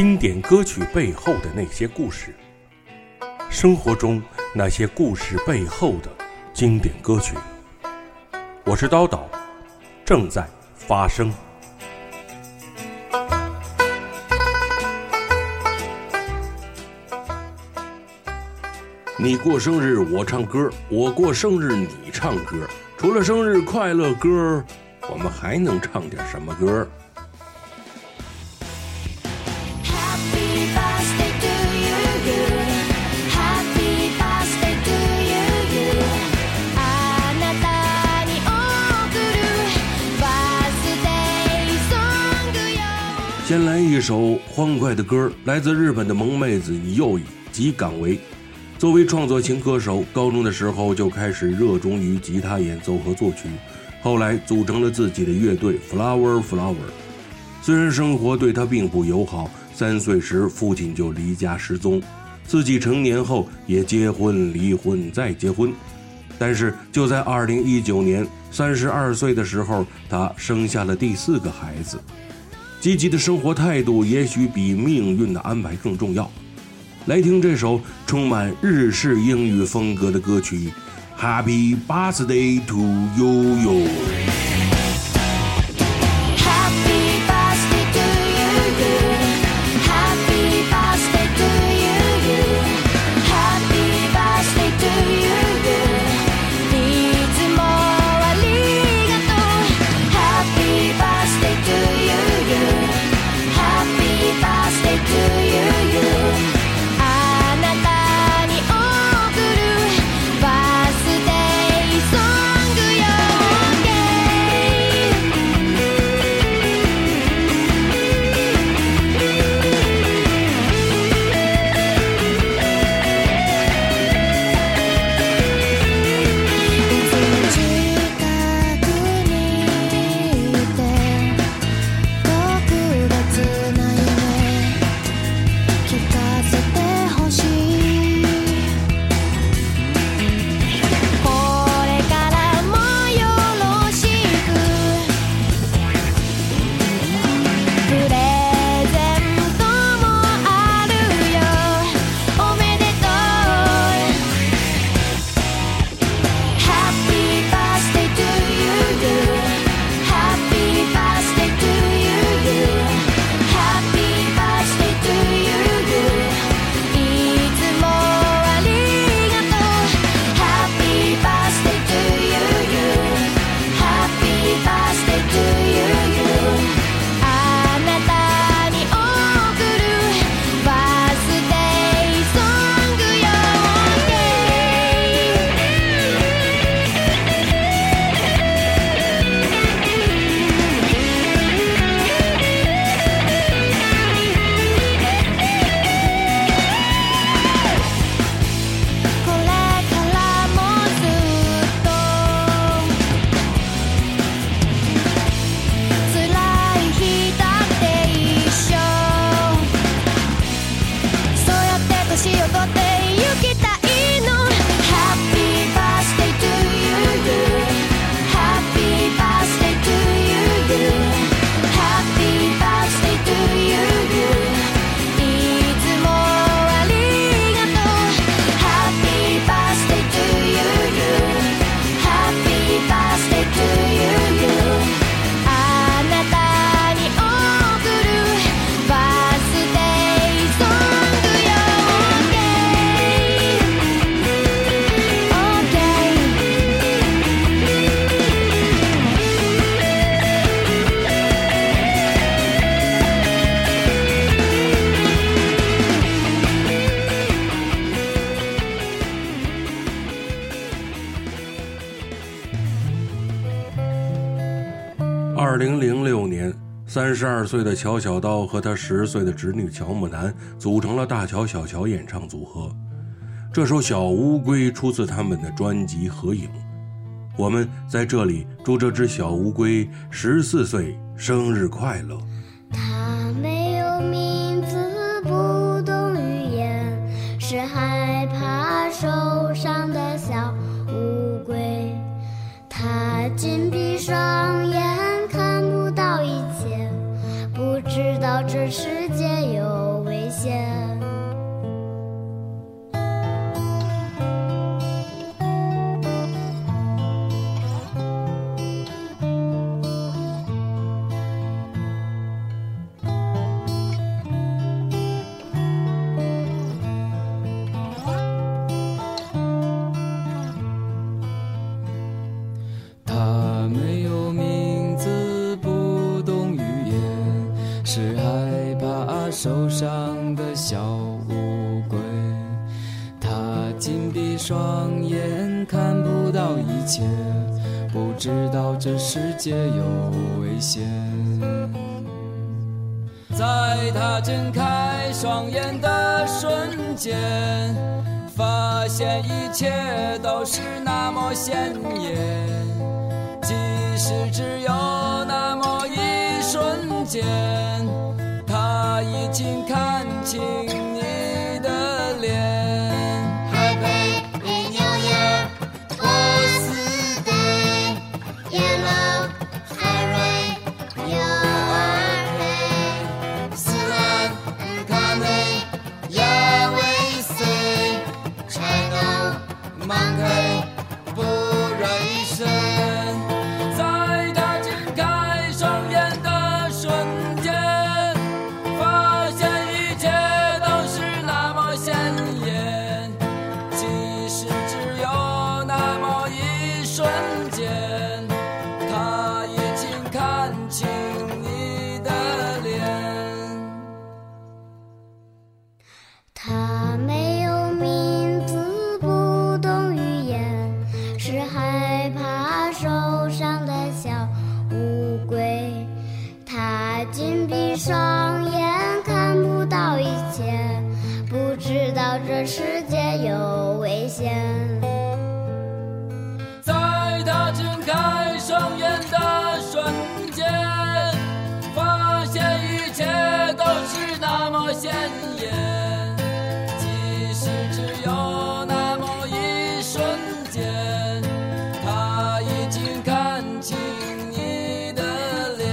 经典歌曲背后的那些故事，生活中那些故事背后的经典歌曲。我是叨叨，正在发生。你过生日我唱歌，我过生日你唱歌。除了生日快乐歌，我们还能唱点什么歌？一首欢快的歌，来自日本的萌妹子右以及港为。作为创作型歌手，高中的时候就开始热衷于吉他演奏和作曲，后来组成了自己的乐队 Flower Flower。虽然生活对他并不友好，三岁时父亲就离家失踪，自己成年后也结婚、离婚再结婚，但是就在2019年三十二岁的时候，他生下了第四个孩子。积极的生活态度也许比命运的安排更重要。来听这首充满日式英语风格的歌曲《Happy Birthday to You》。年をとってゆきたい三十二岁的乔小刀和他十岁的侄女乔木楠组成了大乔小乔演唱组合。这首《小乌龟》出自他们的专辑《合影》。我们在这里祝这只小乌龟十四岁生日快乐。它没有名字，不懂语言，是害怕受伤的小乌龟。它紧闭双眼。这世界有危险。不知道这世界有危险。在他睁开双眼的瞬间，发现一切都是那么鲜艳。即使只有那么一瞬间，他已经看清看清鲜艳。即使只有那么一瞬间，他已经看清你的脸。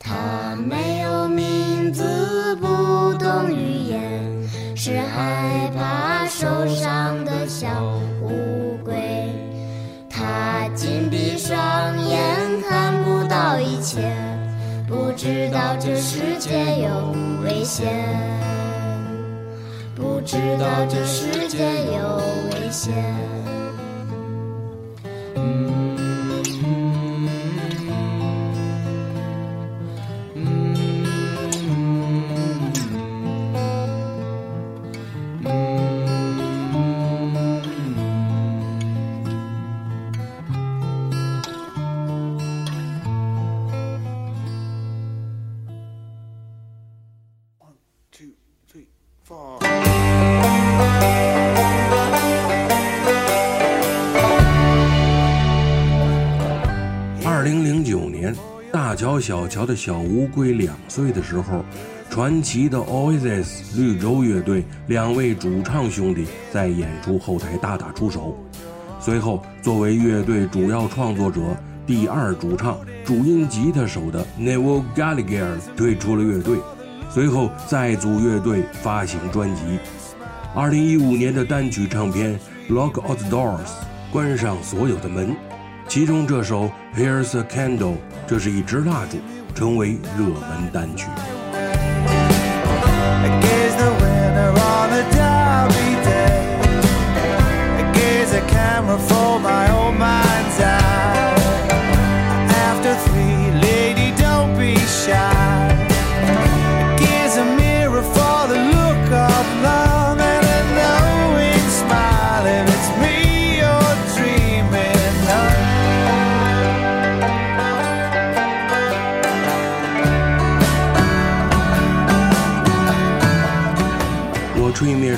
他没有名字，不懂语言，是害怕受伤的小乌龟。他紧闭双眼，看不到一切，不知道这世界有危险，不知道这世界有危险。二零零九年，大乔小乔的小乌龟两岁的时候，传奇的 Oasis 绿洲乐队两位主唱兄弟在演出后台大打出手。随后，作为乐队主要创作者、第二主唱、主音吉他手的 Neville Gallagher 退出了乐队，随后再组乐队发行专辑。二零一五年的单曲唱片《Lock All the Doors》关上所有的门，其中这首《Here's a Candle》这是一支蜡烛，成为热门单曲。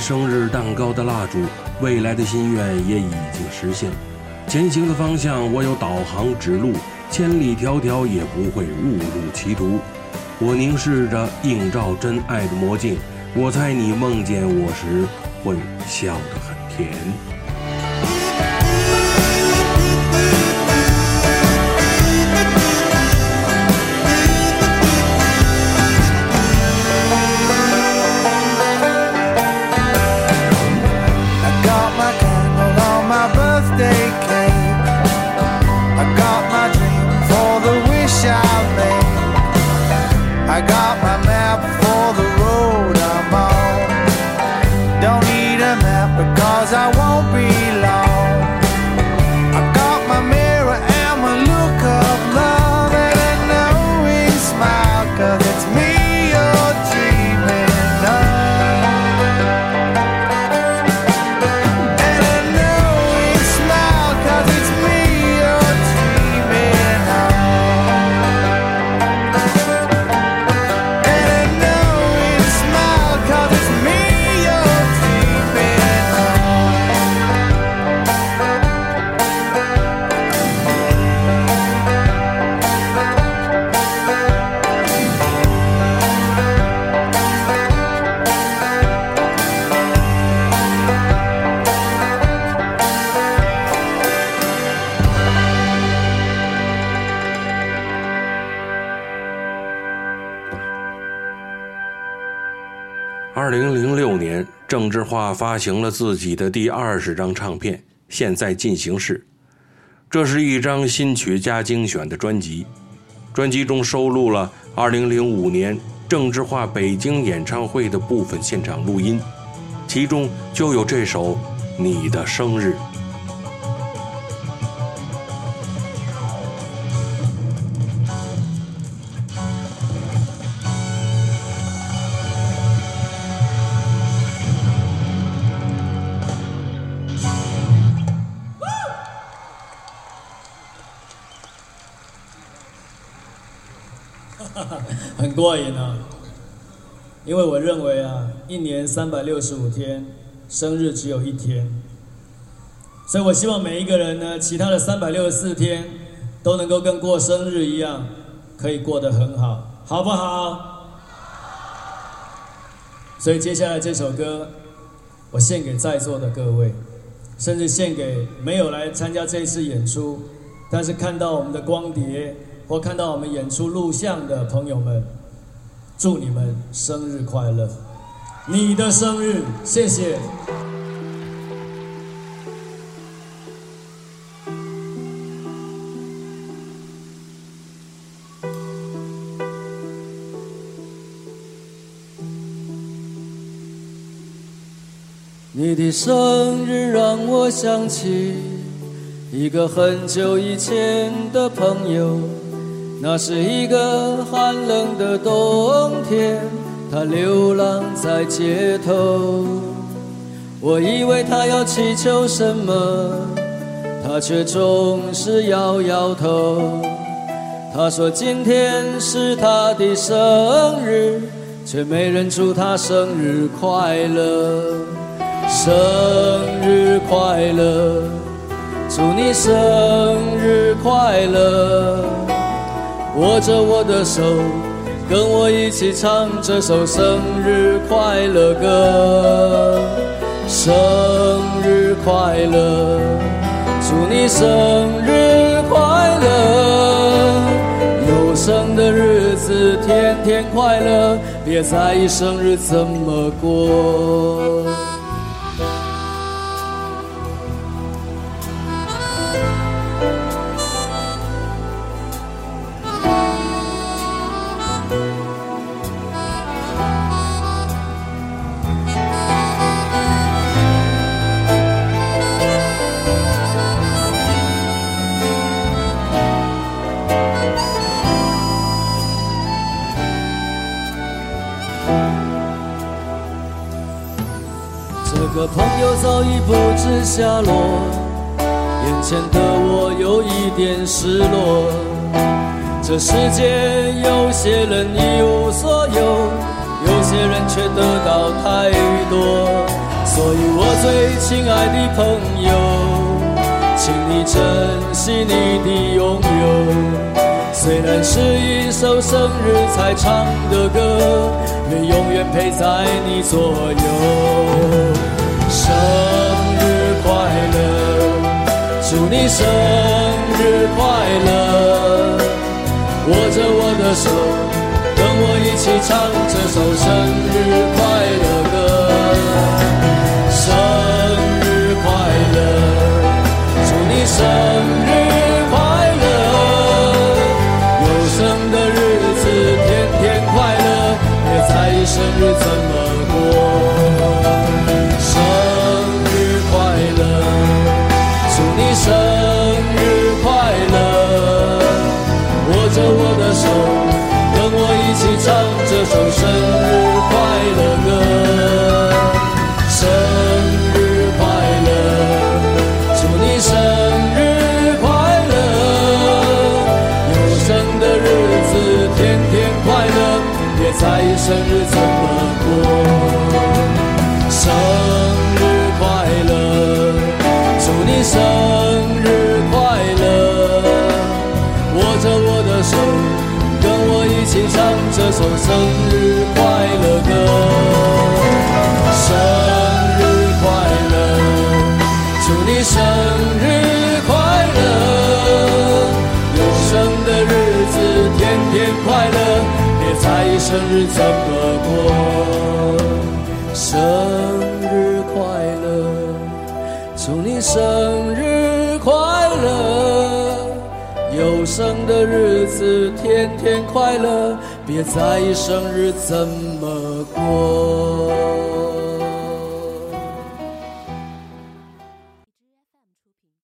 生日蛋糕的蜡烛，未来的心愿也已经实现。前行的方向我有导航指路，千里迢迢也不会误入歧途。我凝视着映照真爱的魔镜，我猜你梦见我时会笑得很甜。Map because I won't be 郑智化发行了自己的第二十张唱片《现在进行式》，这是一张新曲加精选的专辑。专辑中收录了2005年郑智化北京演唱会的部分现场录音，其中就有这首《你的生日》。很过瘾啊！因为我认为啊，一年三百六十五天，生日只有一天，所以我希望每一个人呢，其他的三百六十四天都能够跟过生日一样，可以过得很好，好不好？所以接下来这首歌，我献给在座的各位，甚至献给没有来参加这一次演出，但是看到我们的光碟。或看到我们演出录像的朋友们，祝你们生日快乐！你的生日，谢谢。你的生日让我想起一个很久以前的朋友。那是一个寒冷的冬天，他流浪在街头。我以为他要祈求什么，他却总是摇摇头。他说今天是他的生日，却没人祝他生日快乐。生日快乐，祝你生日快乐。握着我的手，跟我一起唱这首生日快乐歌。生日快乐，祝你生日快乐。有生的日子天天快乐，别在意生日怎么过。个朋友早已不知下落，眼前的我有一点失落。这世界有些人一无所有，有些人却得到太多。所以我最亲爱的朋友，请你珍惜你的拥有。虽然是一首生日才唱的歌，愿永远陪在你左右。生日快乐，祝你生日快乐！握着我的手，跟我一起唱这首生日快乐歌。生日怎么过。生日快乐，祝你生日快乐！握着我的手，跟我一起。唱这首生日快乐歌，生日快乐，祝你生日生日怎么过。生日快乐，祝你生日快乐，有生的日子天天快乐，别在意生日怎么过。